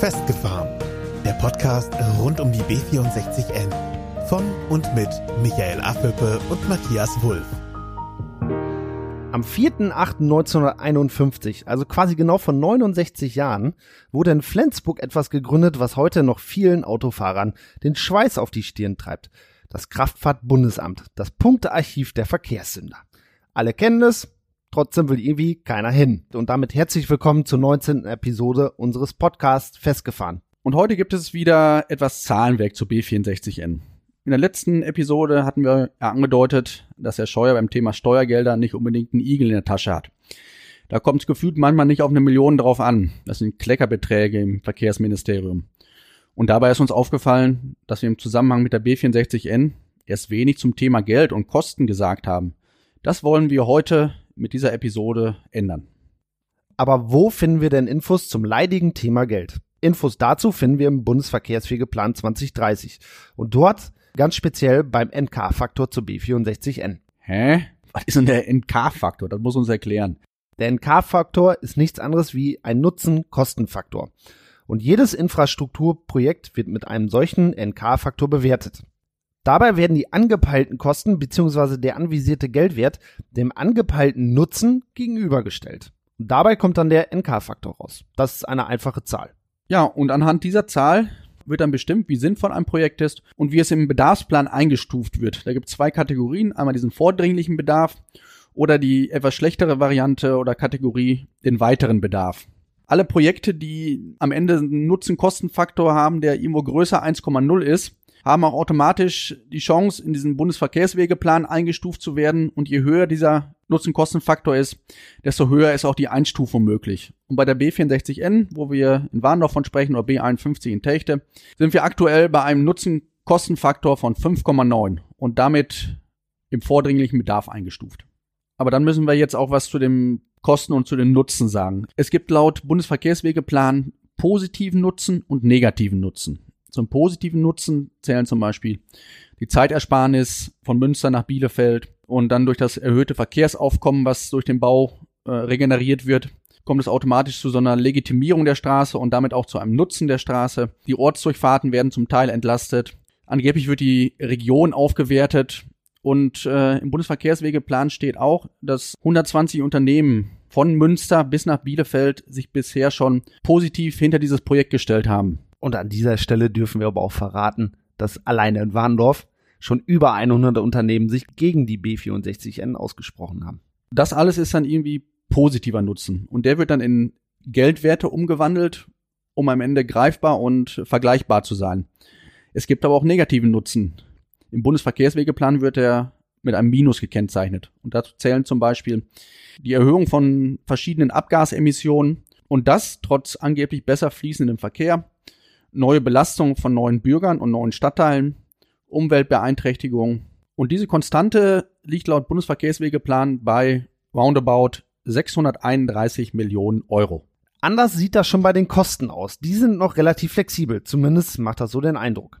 Festgefahren. Der Podcast rund um die B64N. Von und mit Michael Affelpe und Matthias Wulff. Am 4.8.1951, also quasi genau vor 69 Jahren, wurde in Flensburg etwas gegründet, was heute noch vielen Autofahrern den Schweiß auf die Stirn treibt. Das Kraftfahrtbundesamt, das Punktearchiv der Verkehrssünder. Alle kennen es, trotzdem will irgendwie keiner hin. Und damit herzlich willkommen zur 19. Episode unseres Podcasts Festgefahren. Und heute gibt es wieder etwas Zahlenwerk zu B64N. In der letzten Episode hatten wir angedeutet, dass Herr Scheuer beim Thema Steuergelder nicht unbedingt einen Igel in der Tasche hat. Da kommt es gefühlt manchmal nicht auf eine Million drauf an. Das sind Kleckerbeträge im Verkehrsministerium. Und dabei ist uns aufgefallen, dass wir im Zusammenhang mit der B64N erst wenig zum Thema Geld und Kosten gesagt haben. Das wollen wir heute mit dieser Episode ändern. Aber wo finden wir denn Infos zum leidigen Thema Geld? Infos dazu finden wir im Bundesverkehrswegeplan 2030 und dort ganz speziell beim NK-Faktor zu B64N. Hä? Was ist denn der NK-Faktor? Das muss uns erklären. Der NK-Faktor ist nichts anderes wie ein Nutzen-Kosten-Faktor. Und jedes Infrastrukturprojekt wird mit einem solchen NK-Faktor bewertet. Dabei werden die angepeilten Kosten bzw. der anvisierte Geldwert dem angepeilten Nutzen gegenübergestellt. Und dabei kommt dann der NK-Faktor raus. Das ist eine einfache Zahl. Ja, und anhand dieser Zahl wird dann bestimmt, wie sinnvoll ein Projekt ist und wie es im Bedarfsplan eingestuft wird. Da gibt es zwei Kategorien. Einmal diesen vordringlichen Bedarf oder die etwas schlechtere Variante oder Kategorie den weiteren Bedarf. Alle Projekte, die am Ende einen Nutzen-Kosten-Faktor haben, der irgendwo größer 1,0 ist, haben auch automatisch die Chance, in diesen Bundesverkehrswegeplan eingestuft zu werden. Und je höher dieser Nutzen-Kosten-Faktor ist, desto höher ist auch die Einstufung möglich. Und bei der B64N, wo wir in Warndorf von sprechen, oder B51 in Techte, sind wir aktuell bei einem Nutzen-Kosten-Faktor von 5,9 und damit im vordringlichen Bedarf eingestuft. Aber dann müssen wir jetzt auch was zu dem Kosten und zu den Nutzen sagen. Es gibt laut Bundesverkehrswegeplan positiven Nutzen und negativen Nutzen. Zum positiven Nutzen zählen zum Beispiel die Zeitersparnis von Münster nach Bielefeld und dann durch das erhöhte Verkehrsaufkommen, was durch den Bau äh, regeneriert wird, kommt es automatisch zu so einer Legitimierung der Straße und damit auch zu einem Nutzen der Straße. Die Ortsdurchfahrten werden zum Teil entlastet. Angeblich wird die Region aufgewertet und äh, im Bundesverkehrswegeplan steht auch, dass 120 Unternehmen von Münster bis nach Bielefeld sich bisher schon positiv hinter dieses Projekt gestellt haben. Und an dieser Stelle dürfen wir aber auch verraten, dass alleine in Warndorf schon über 100 Unternehmen sich gegen die B64N ausgesprochen haben. Das alles ist dann irgendwie positiver Nutzen. Und der wird dann in Geldwerte umgewandelt, um am Ende greifbar und vergleichbar zu sein. Es gibt aber auch negativen Nutzen. Im Bundesverkehrswegeplan wird er mit einem Minus gekennzeichnet. Und dazu zählen zum Beispiel die Erhöhung von verschiedenen Abgasemissionen und das trotz angeblich besser fließendem Verkehr, neue Belastungen von neuen Bürgern und neuen Stadtteilen, Umweltbeeinträchtigung. Und diese Konstante liegt laut Bundesverkehrswegeplan bei roundabout 631 Millionen Euro. Anders sieht das schon bei den Kosten aus. Die sind noch relativ flexibel. Zumindest macht das so den Eindruck.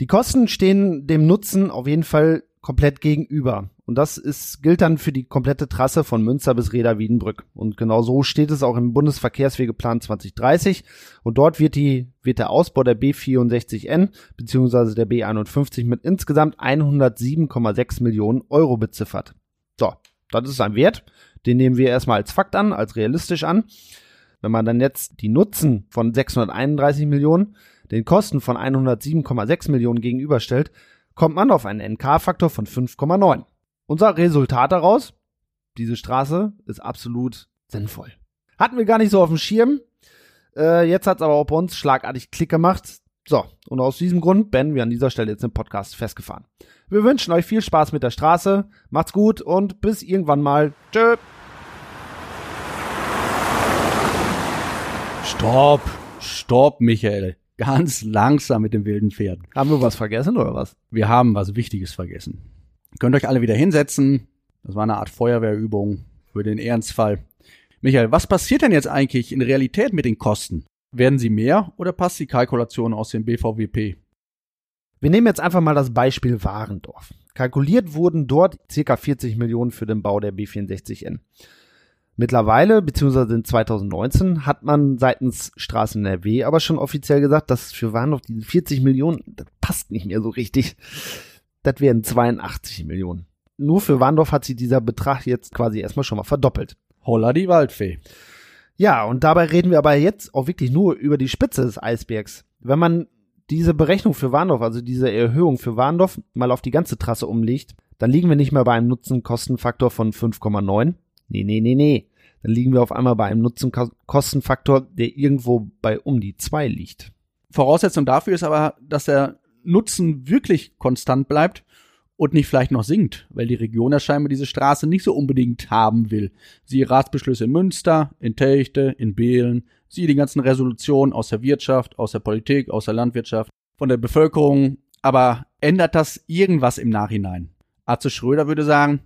Die Kosten stehen dem Nutzen auf jeden Fall komplett gegenüber. Und das ist, gilt dann für die komplette Trasse von Münster bis Reda Wiedenbrück. Und genau so steht es auch im Bundesverkehrswegeplan 2030. Und dort wird die, wird der Ausbau der B64N bzw. der B51 mit insgesamt 107,6 Millionen Euro beziffert. So, das ist ein Wert. Den nehmen wir erstmal als Fakt an, als realistisch an. Wenn man dann jetzt die Nutzen von 631 Millionen den Kosten von 107,6 Millionen gegenüberstellt, kommt man auf einen NK-Faktor von 5,9. Unser Resultat daraus, diese Straße ist absolut sinnvoll. Hatten wir gar nicht so auf dem Schirm. Äh, jetzt hat es aber auch bei uns schlagartig Klick gemacht. So, und aus diesem Grund beenden wir an dieser Stelle jetzt den Podcast festgefahren. Wir wünschen euch viel Spaß mit der Straße, macht's gut und bis irgendwann mal. Tschö. Stopp, stopp, Michael. Ganz langsam mit dem wilden Pferd. Haben wir was vergessen oder was? Wir haben was Wichtiges vergessen. Könnt euch alle wieder hinsetzen. Das war eine Art Feuerwehrübung für den Ernstfall. Michael, was passiert denn jetzt eigentlich in Realität mit den Kosten? Werden sie mehr oder passt die Kalkulation aus dem BVWP? Wir nehmen jetzt einfach mal das Beispiel Warendorf. Kalkuliert wurden dort ca. 40 Millionen für den Bau der B64N. Mittlerweile, beziehungsweise in 2019, hat man seitens Straßen NRW aber schon offiziell gesagt, dass für Warndorf diese 40 Millionen, das passt nicht mehr so richtig. Das wären 82 Millionen. Nur für Warndorf hat sich dieser Betrag jetzt quasi erstmal schon mal verdoppelt. Holla die Waldfee. Ja, und dabei reden wir aber jetzt auch wirklich nur über die Spitze des Eisbergs. Wenn man diese Berechnung für Warndorf, also diese Erhöhung für Warndorf, mal auf die ganze Trasse umlegt, dann liegen wir nicht mehr bei einem Nutzen-Kostenfaktor von 5,9. Nee, nee, nee, nee. Dann liegen wir auf einmal bei einem Nutzen-Kostenfaktor, der irgendwo bei um die 2 liegt. Voraussetzung dafür ist aber, dass der Nutzen wirklich konstant bleibt und nicht vielleicht noch sinkt, weil die Region ja scheinbar diese Straße nicht so unbedingt haben will. Siehe Ratsbeschlüsse in Münster, in Techte, in Behlen, siehe die ganzen Resolutionen aus der Wirtschaft, aus der Politik, aus der Landwirtschaft, von der Bevölkerung. Aber ändert das irgendwas im Nachhinein? Arze Schröder würde sagen,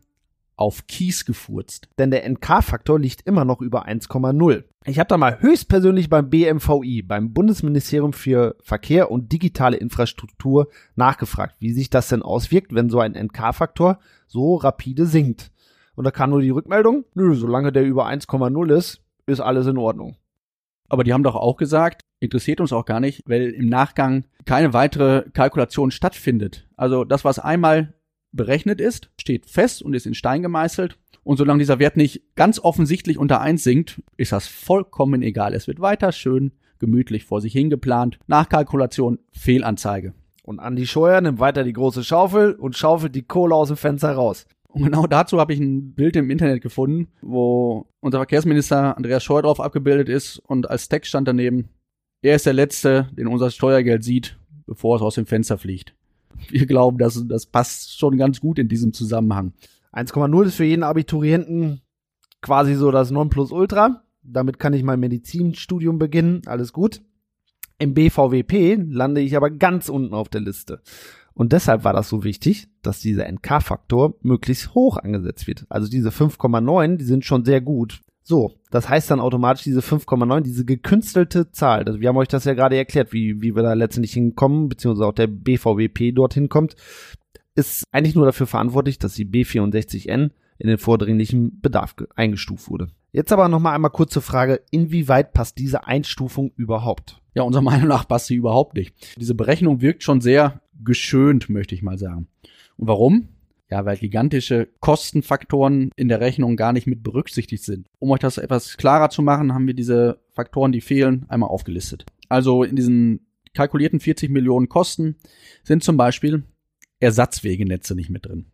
auf Kies gefurzt. Denn der NK-Faktor liegt immer noch über 1,0. Ich habe da mal höchstpersönlich beim BMVI, beim Bundesministerium für Verkehr und digitale Infrastruktur, nachgefragt, wie sich das denn auswirkt, wenn so ein NK-Faktor so rapide sinkt. Und da kam nur die Rückmeldung, nö, solange der über 1,0 ist, ist alles in Ordnung. Aber die haben doch auch gesagt, interessiert uns auch gar nicht, weil im Nachgang keine weitere Kalkulation stattfindet. Also das, was einmal berechnet ist, steht fest und ist in Stein gemeißelt. Und solange dieser Wert nicht ganz offensichtlich unter eins sinkt, ist das vollkommen egal. Es wird weiter schön gemütlich vor sich hingeplant. Nachkalkulation, Fehlanzeige. Und Andi Scheuer nimmt weiter die große Schaufel und schaufelt die Kohle aus dem Fenster raus. Und genau dazu habe ich ein Bild im Internet gefunden, wo unser Verkehrsminister Andreas Scheuer drauf abgebildet ist und als Text stand daneben, er ist der Letzte, den unser Steuergeld sieht, bevor es aus dem Fenster fliegt wir glauben, dass das passt schon ganz gut in diesem Zusammenhang. 1,0 ist für jeden Abiturienten quasi so das Nonplusultra. Damit kann ich mein Medizinstudium beginnen. Alles gut. Im BVWP lande ich aber ganz unten auf der Liste. Und deshalb war das so wichtig, dass dieser NK-Faktor möglichst hoch angesetzt wird. Also diese 5,9, die sind schon sehr gut. So, das heißt dann automatisch diese 5,9, diese gekünstelte Zahl. Also wir haben euch das ja gerade erklärt, wie, wie wir da letztendlich hinkommen, beziehungsweise auch der BVWP dorthin kommt, ist eigentlich nur dafür verantwortlich, dass die B64N in den vordringlichen Bedarf eingestuft wurde. Jetzt aber nochmal einmal kurz zur Frage, inwieweit passt diese Einstufung überhaupt? Ja, unserer Meinung nach passt sie überhaupt nicht. Diese Berechnung wirkt schon sehr geschönt, möchte ich mal sagen. Und warum? Ja, weil gigantische Kostenfaktoren in der Rechnung gar nicht mit berücksichtigt sind. Um euch das etwas klarer zu machen, haben wir diese Faktoren, die fehlen, einmal aufgelistet. Also in diesen kalkulierten 40 Millionen Kosten sind zum Beispiel Ersatzwegenetze nicht mit drin.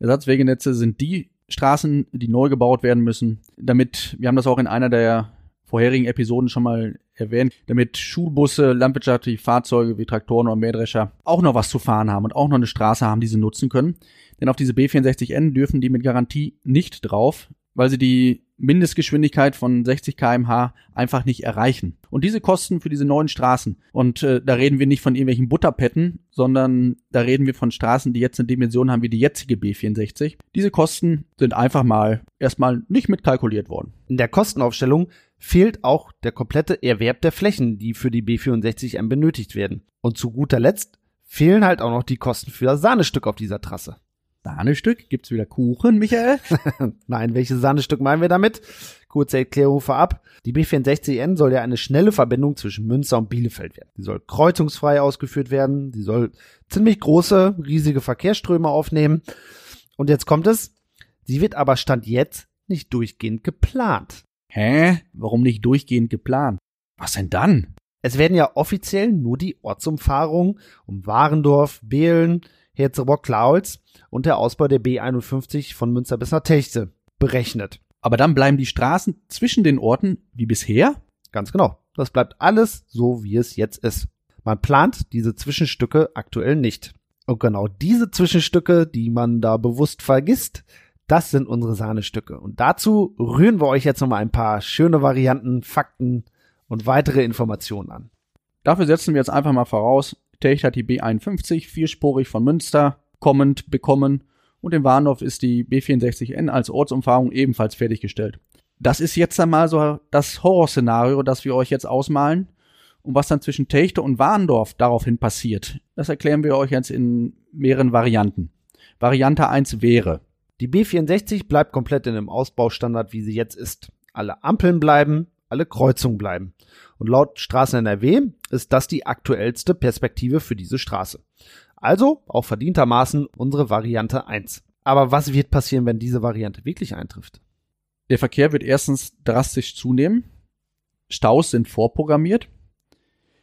Ersatzwegenetze sind die Straßen, die neu gebaut werden müssen, damit, wir haben das auch in einer der vorherigen Episoden schon mal erwähnt, damit Schulbusse, landwirtschaftliche Fahrzeuge wie Traktoren oder Mähdrescher auch noch was zu fahren haben und auch noch eine Straße haben, die sie nutzen können. Denn auf diese B64N dürfen die mit Garantie nicht drauf, weil sie die Mindestgeschwindigkeit von 60 kmh einfach nicht erreichen. Und diese Kosten für diese neuen Straßen, und äh, da reden wir nicht von irgendwelchen Butterpetten, sondern da reden wir von Straßen, die jetzt eine Dimension haben wie die jetzige B64. Diese Kosten sind einfach mal erstmal nicht mitkalkuliert worden. In der Kostenaufstellung fehlt auch der komplette Erwerb der Flächen, die für die B64M benötigt werden. Und zu guter Letzt fehlen halt auch noch die Kosten für das Sahnestück auf dieser Trasse. Sahnestück? Gibt's wieder Kuchen, Michael? Nein, welches Sahnestück meinen wir damit? Kurze Erklärung vorab. Die B64N soll ja eine schnelle Verbindung zwischen Münster und Bielefeld werden. Sie soll kreuzungsfrei ausgeführt werden. Sie soll ziemlich große, riesige Verkehrsströme aufnehmen. Und jetzt kommt es. Sie wird aber Stand jetzt nicht durchgehend geplant. Hä? Warum nicht durchgehend geplant? Was denn dann? Es werden ja offiziell nur die Ortsumfahrungen um Warendorf, Behlen, Herzebrock-Klaulz und der Ausbau der B51 von Münster bis nach Techte berechnet. Aber dann bleiben die Straßen zwischen den Orten wie bisher? Ganz genau. Das bleibt alles so, wie es jetzt ist. Man plant diese Zwischenstücke aktuell nicht. Und genau diese Zwischenstücke, die man da bewusst vergisst, das sind unsere Sahnestücke. Und dazu rühren wir euch jetzt nochmal ein paar schöne Varianten, Fakten und weitere Informationen an. Dafür setzen wir jetzt einfach mal voraus, Techt hat die B51 vierspurig von Münster kommend bekommen und in Warndorf ist die B64N als Ortsumfahrung ebenfalls fertiggestellt. Das ist jetzt einmal so das Horrorszenario, das wir euch jetzt ausmalen. Und was dann zwischen Techte und Warndorf daraufhin passiert, das erklären wir euch jetzt in mehreren Varianten. Variante 1 wäre, Die B64 bleibt komplett in dem Ausbaustandard, wie sie jetzt ist. Alle Ampeln bleiben, alle Kreuzungen bleiben. Und laut Straßen NRW ist das die aktuellste Perspektive für diese Straße. Also auch verdientermaßen unsere Variante 1. Aber was wird passieren, wenn diese Variante wirklich eintrifft? Der Verkehr wird erstens drastisch zunehmen. Staus sind vorprogrammiert.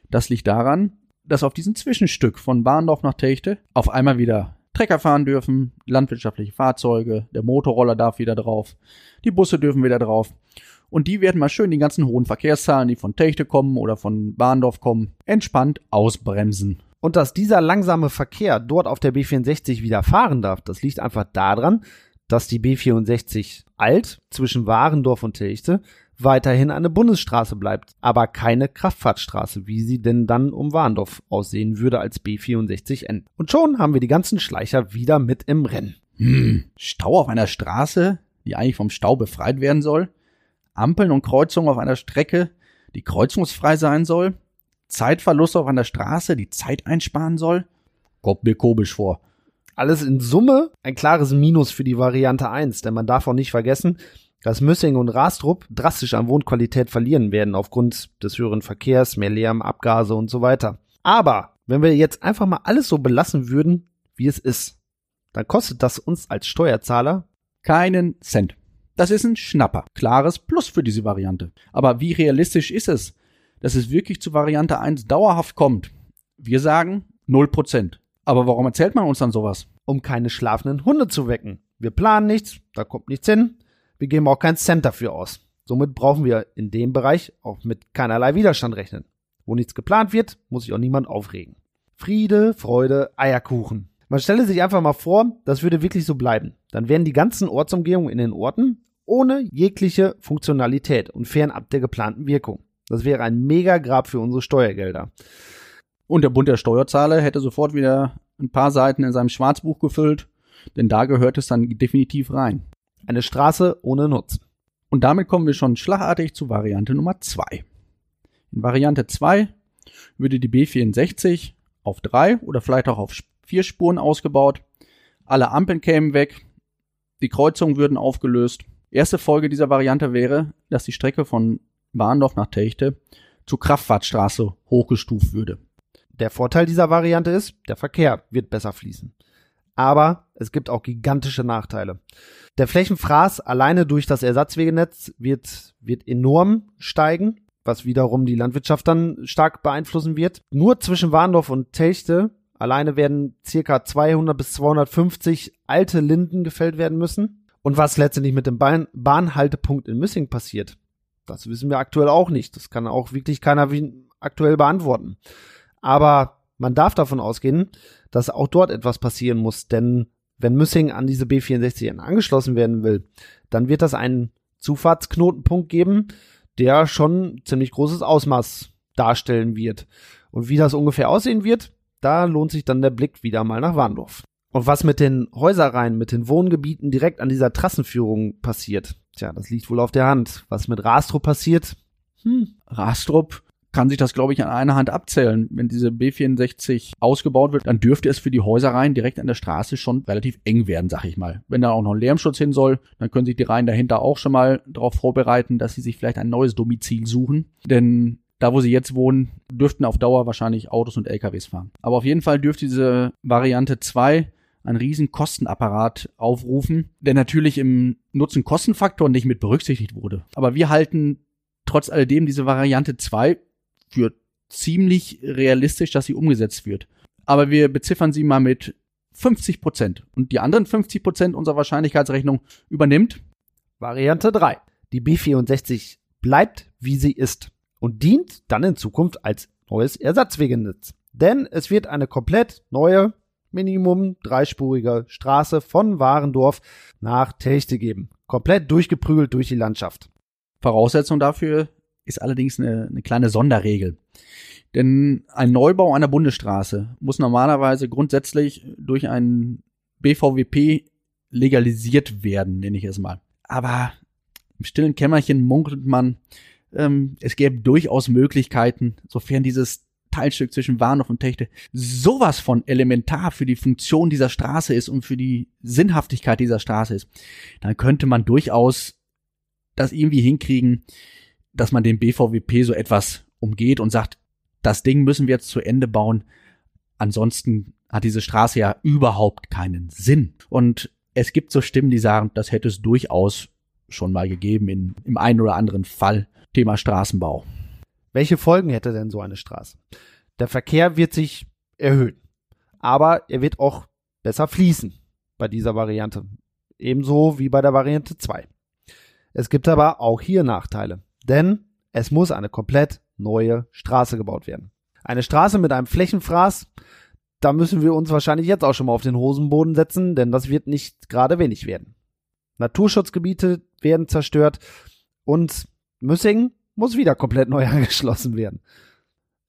Das liegt daran, dass auf diesem Zwischenstück von Bahndorf nach Techte auf einmal wieder Trecker fahren dürfen, landwirtschaftliche Fahrzeuge, der Motorroller darf wieder drauf, die Busse dürfen wieder drauf. Und die werden mal schön die ganzen hohen Verkehrszahlen, die von Techte kommen oder von Bahndorf kommen, entspannt ausbremsen. Und dass dieser langsame Verkehr dort auf der B64 wieder fahren darf, das liegt einfach daran, dass die B64 alt zwischen Warendorf und Tilchte weiterhin eine Bundesstraße bleibt, aber keine Kraftfahrtstraße, wie sie denn dann um Warendorf aussehen würde als B64N. Und schon haben wir die ganzen Schleicher wieder mit im Rennen. Hm, Stau auf einer Straße, die eigentlich vom Stau befreit werden soll? Ampeln und Kreuzungen auf einer Strecke, die kreuzungsfrei sein soll? Zeitverlust auf einer Straße, die Zeit einsparen soll? Kommt mir komisch vor. Alles in Summe ein klares Minus für die Variante 1, denn man darf auch nicht vergessen, dass Müssing und Rastrup drastisch an Wohnqualität verlieren werden aufgrund des höheren Verkehrs, mehr Lärm, Abgase und so weiter. Aber wenn wir jetzt einfach mal alles so belassen würden, wie es ist, dann kostet das uns als Steuerzahler keinen Cent. Das ist ein Schnapper. Klares Plus für diese Variante. Aber wie realistisch ist es, dass es wirklich zu Variante 1 dauerhaft kommt? Wir sagen 0%. Aber warum erzählt man uns dann sowas? Um keine schlafenden Hunde zu wecken. Wir planen nichts, da kommt nichts hin. Wir geben auch keinen Cent dafür aus. Somit brauchen wir in dem Bereich auch mit keinerlei Widerstand rechnen. Wo nichts geplant wird, muss sich auch niemand aufregen. Friede, Freude, Eierkuchen. Man stelle sich einfach mal vor, das würde wirklich so bleiben. Dann wären die ganzen Ortsumgehungen in den Orten ohne jegliche Funktionalität und fernab der geplanten Wirkung. Das wäre ein Mega-Grab für unsere Steuergelder. Und der Bund der Steuerzahler hätte sofort wieder ein paar Seiten in seinem Schwarzbuch gefüllt, denn da gehört es dann definitiv rein. Eine Straße ohne Nutzen. Und damit kommen wir schon schlagartig zu Variante Nummer 2. In Variante 2 würde die B64 auf drei oder vielleicht auch auf vier Spuren ausgebaut. Alle Ampeln kämen weg. Die Kreuzungen würden aufgelöst. Erste Folge dieser Variante wäre, dass die Strecke von Warndorf nach Techte zur Kraftfahrtstraße hochgestuft würde. Der Vorteil dieser Variante ist, der Verkehr wird besser fließen. Aber es gibt auch gigantische Nachteile. Der Flächenfraß alleine durch das Ersatzwegenetz wird, wird enorm steigen, was wiederum die Landwirtschaft dann stark beeinflussen wird. Nur zwischen Warndorf und Telchte alleine werden circa 200 bis 250 alte Linden gefällt werden müssen. Und was letztendlich mit dem Bahn Bahnhaltepunkt in Müssing passiert, das wissen wir aktuell auch nicht. Das kann auch wirklich keiner aktuell beantworten. Aber man darf davon ausgehen, dass auch dort etwas passieren muss, denn wenn Müssing an diese B64 angeschlossen werden will, dann wird das einen Zufahrtsknotenpunkt geben, der schon ziemlich großes Ausmaß darstellen wird. Und wie das ungefähr aussehen wird, da lohnt sich dann der Blick wieder mal nach Warndorf. Und was mit den Häuserreihen, mit den Wohngebieten direkt an dieser Trassenführung passiert, tja, das liegt wohl auf der Hand. Was mit Rastrup passiert? Hm, Rastrup kann sich das, glaube ich, an einer Hand abzählen. Wenn diese B64 ausgebaut wird, dann dürfte es für die Häuserreihen direkt an der Straße schon relativ eng werden, sag ich mal. Wenn da auch noch ein Lärmschutz hin soll, dann können sich die Reihen dahinter auch schon mal darauf vorbereiten, dass sie sich vielleicht ein neues Domizil suchen. Denn da, wo sie jetzt wohnen, dürften auf Dauer wahrscheinlich Autos und LKWs fahren. Aber auf jeden Fall dürfte diese Variante 2 einen riesen Kostenapparat aufrufen, der natürlich im Nutzen-Kosten-Faktor nicht mit berücksichtigt wurde. Aber wir halten trotz alledem diese Variante 2 für ziemlich realistisch, dass sie umgesetzt wird. Aber wir beziffern sie mal mit 50 Prozent. Und die anderen 50 Prozent unserer Wahrscheinlichkeitsrechnung übernimmt Variante 3. Die B64 bleibt, wie sie ist und dient dann in Zukunft als neues Ersatzwegenetz. Denn es wird eine komplett neue, Minimum dreispurige Straße von Warendorf nach Techte geben. Komplett durchgeprügelt durch die Landschaft. Voraussetzung dafür ist allerdings eine, eine kleine Sonderregel. Denn ein Neubau einer Bundesstraße muss normalerweise grundsätzlich durch einen BVWP legalisiert werden, nenne ich es mal. Aber im stillen Kämmerchen munkelt man, ähm, es gäbe durchaus Möglichkeiten, sofern dieses Teilstück zwischen Warndorf und Techte sowas von elementar für die Funktion dieser Straße ist und für die Sinnhaftigkeit dieser Straße ist, dann könnte man durchaus das irgendwie hinkriegen, dass man den BVWP so etwas umgeht und sagt, das Ding müssen wir jetzt zu Ende bauen. Ansonsten hat diese Straße ja überhaupt keinen Sinn. Und es gibt so Stimmen, die sagen, das hätte es durchaus schon mal gegeben in, im einen oder anderen Fall. Thema Straßenbau. Welche Folgen hätte denn so eine Straße? Der Verkehr wird sich erhöhen, aber er wird auch besser fließen bei dieser Variante. Ebenso wie bei der Variante 2. Es gibt aber auch hier Nachteile, denn es muss eine komplett neue Straße gebaut werden. Eine Straße mit einem Flächenfraß, da müssen wir uns wahrscheinlich jetzt auch schon mal auf den Hosenboden setzen, denn das wird nicht gerade wenig werden. Naturschutzgebiete werden zerstört und Müssingen muss wieder komplett neu angeschlossen werden.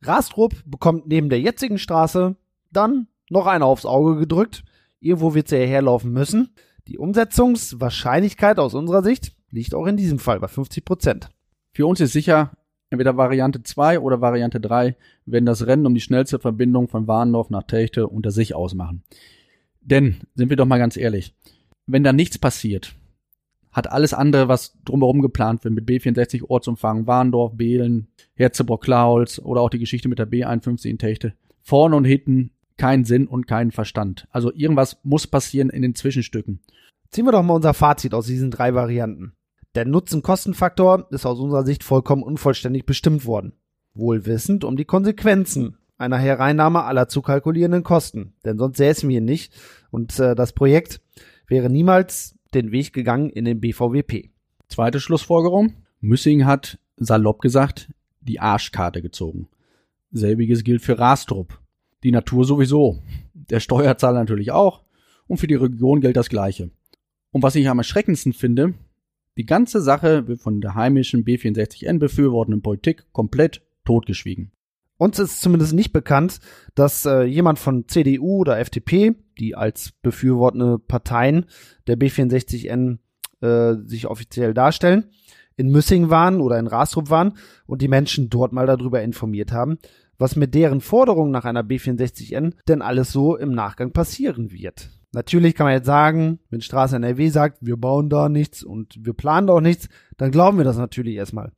Rastrup bekommt neben der jetzigen Straße dann noch eine aufs Auge gedrückt. Irgendwo wird sie herlaufen müssen. Die Umsetzungswahrscheinlichkeit aus unserer Sicht liegt auch in diesem Fall bei 50 Prozent. Für uns ist sicher, entweder Variante 2 oder Variante 3 werden das Rennen um die schnellste Verbindung von Warndorf nach Techte unter sich ausmachen. Denn, sind wir doch mal ganz ehrlich, wenn da nichts passiert, hat alles andere, was drumherum geplant wird, mit B64 Ortsumfang, Warndorf, Behlen, Herzebrock, Klaholz oder auch die Geschichte mit der B51 in Techte, vorne und hinten keinen Sinn und keinen Verstand. Also irgendwas muss passieren in den Zwischenstücken. Ziehen wir doch mal unser Fazit aus diesen drei Varianten. Der Nutzen-Kosten-Faktor ist aus unserer Sicht vollkommen unvollständig bestimmt worden. Wohl wissend um die Konsequenzen einer Hereinnahme aller zu kalkulierenden Kosten. Denn sonst säßen wir nicht und äh, das Projekt wäre niemals den Weg gegangen in den BVWP. Zweite Schlussfolgerung. Müssing hat, salopp gesagt, die Arschkarte gezogen. Selbiges gilt für Rastrup. Die Natur sowieso. Der Steuerzahler natürlich auch. Und für die Region gilt das Gleiche. Und was ich am erschreckendsten finde, die ganze Sache wird von der heimischen B64N befürwortenden Politik komplett totgeschwiegen. Uns ist zumindest nicht bekannt, dass äh, jemand von CDU oder FDP, die als befürwortende Parteien der B64N äh, sich offiziell darstellen, in Müssing waren oder in Rastrup waren und die Menschen dort mal darüber informiert haben, was mit deren Forderungen nach einer B64N denn alles so im Nachgang passieren wird. Natürlich kann man jetzt sagen, wenn Straße NRW sagt, wir bauen da nichts und wir planen da auch nichts, dann glauben wir das natürlich erstmal.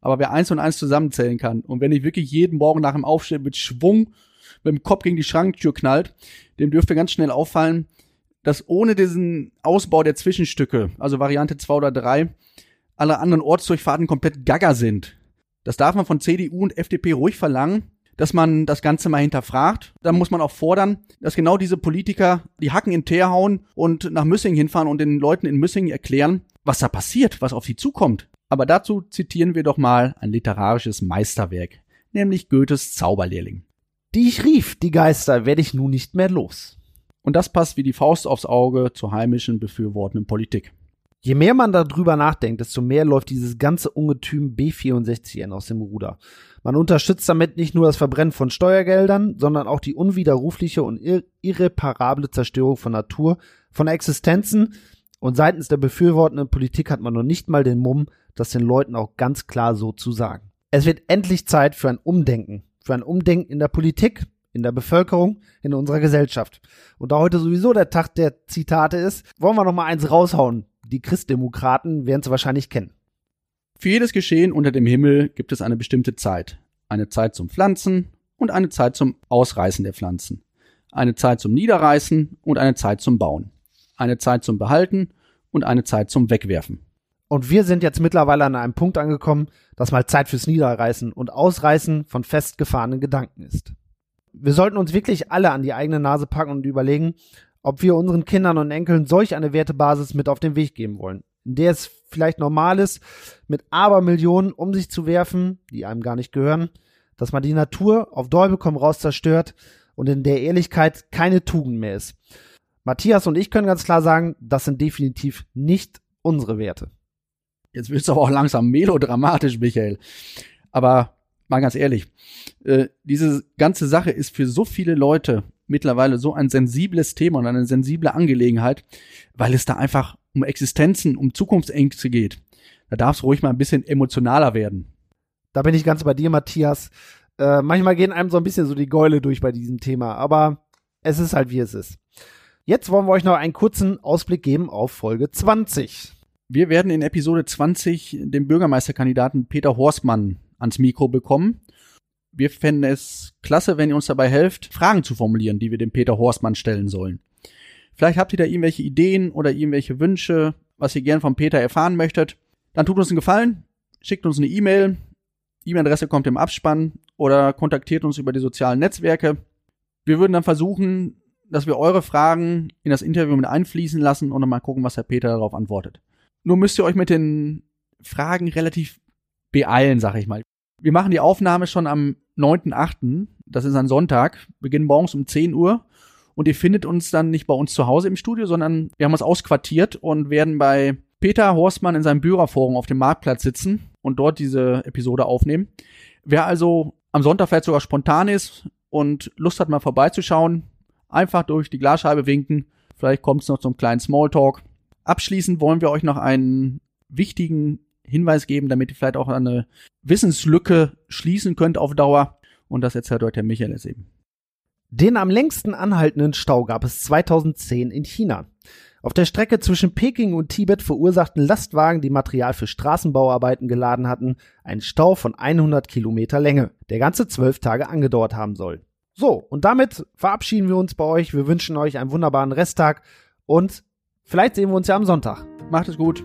Aber wer eins und eins zusammenzählen kann und wenn ich wirklich jeden Morgen nach dem Aufstehen mit Schwung mit dem Kopf gegen die Schranktür knallt, dem dürfte ganz schnell auffallen, dass ohne diesen Ausbau der Zwischenstücke, also Variante 2 oder 3, alle anderen Ortsdurchfahrten komplett gaga sind. Das darf man von CDU und FDP ruhig verlangen, dass man das Ganze mal hinterfragt. Dann muss man auch fordern, dass genau diese Politiker die Hacken in Teer hauen und nach Müssing hinfahren und den Leuten in Müssing erklären, was da passiert, was auf sie zukommt. Aber dazu zitieren wir doch mal ein literarisches Meisterwerk, nämlich Goethes Zauberlehrling. Die ich rief, die Geister, werde ich nun nicht mehr los. Und das passt wie die Faust aufs Auge zur heimischen befürwortenden Politik. Je mehr man darüber nachdenkt, desto mehr läuft dieses ganze Ungetüm B64N aus dem Ruder. Man unterstützt damit nicht nur das Verbrennen von Steuergeldern, sondern auch die unwiderrufliche und ir irreparable Zerstörung von Natur, von Existenzen, und seitens der befürwortenden Politik hat man noch nicht mal den Mumm, das den Leuten auch ganz klar so zu sagen. Es wird endlich Zeit für ein Umdenken. Für ein Umdenken in der Politik, in der Bevölkerung, in unserer Gesellschaft. Und da heute sowieso der Tag der Zitate ist, wollen wir noch mal eins raushauen. Die Christdemokraten werden es wahrscheinlich kennen. Für jedes Geschehen unter dem Himmel gibt es eine bestimmte Zeit. Eine Zeit zum Pflanzen und eine Zeit zum Ausreißen der Pflanzen. Eine Zeit zum Niederreißen und eine Zeit zum Bauen eine Zeit zum Behalten und eine Zeit zum Wegwerfen. Und wir sind jetzt mittlerweile an einem Punkt angekommen, dass mal Zeit fürs Niederreißen und Ausreißen von festgefahrenen Gedanken ist. Wir sollten uns wirklich alle an die eigene Nase packen und überlegen, ob wir unseren Kindern und Enkeln solch eine Wertebasis mit auf den Weg geben wollen, in der es vielleicht normal ist, mit Abermillionen um sich zu werfen, die einem gar nicht gehören, dass man die Natur auf Däubel komm raus zerstört und in der Ehrlichkeit keine Tugend mehr ist. Matthias und ich können ganz klar sagen, das sind definitiv nicht unsere Werte. Jetzt wird es aber auch langsam melodramatisch, Michael. Aber mal ganz ehrlich, äh, diese ganze Sache ist für so viele Leute mittlerweile so ein sensibles Thema und eine sensible Angelegenheit, weil es da einfach um Existenzen, um Zukunftsängste geht. Da darf es ruhig mal ein bisschen emotionaler werden. Da bin ich ganz bei dir, Matthias. Äh, manchmal gehen einem so ein bisschen so die Gäule durch bei diesem Thema, aber es ist halt wie es ist. Jetzt wollen wir euch noch einen kurzen Ausblick geben auf Folge 20. Wir werden in Episode 20 den Bürgermeisterkandidaten Peter Horstmann ans Mikro bekommen. Wir fänden es klasse, wenn ihr uns dabei helft, Fragen zu formulieren, die wir dem Peter Horstmann stellen sollen. Vielleicht habt ihr da irgendwelche Ideen oder irgendwelche Wünsche, was ihr gern von Peter erfahren möchtet. Dann tut uns einen Gefallen, schickt uns eine E-Mail. E-Mail-Adresse kommt im Abspann oder kontaktiert uns über die sozialen Netzwerke. Wir würden dann versuchen, dass wir eure Fragen in das Interview mit einfließen lassen und dann mal gucken, was Herr Peter darauf antwortet. Nur müsst ihr euch mit den Fragen relativ beeilen, sag ich mal. Wir machen die Aufnahme schon am 9.8., das ist ein Sonntag, beginnen morgens um 10 Uhr und ihr findet uns dann nicht bei uns zu Hause im Studio, sondern wir haben uns ausquartiert und werden bei Peter Horstmann in seinem Bürgerforum auf dem Marktplatz sitzen und dort diese Episode aufnehmen. Wer also am Sonntag vielleicht sogar spontan ist und Lust hat, mal vorbeizuschauen, einfach durch die Glasscheibe winken. Vielleicht kommt es noch zum kleinen Smalltalk. Abschließend wollen wir euch noch einen wichtigen Hinweis geben, damit ihr vielleicht auch eine Wissenslücke schließen könnt auf Dauer. Und das erzählt heute Herr Michael es eben. Den am längsten anhaltenden Stau gab es 2010 in China. Auf der Strecke zwischen Peking und Tibet verursachten Lastwagen, die Material für Straßenbauarbeiten geladen hatten, einen Stau von 100 Kilometer Länge, der ganze zwölf Tage angedauert haben soll. So, und damit verabschieden wir uns bei euch. Wir wünschen euch einen wunderbaren Resttag und vielleicht sehen wir uns ja am Sonntag. Macht es gut.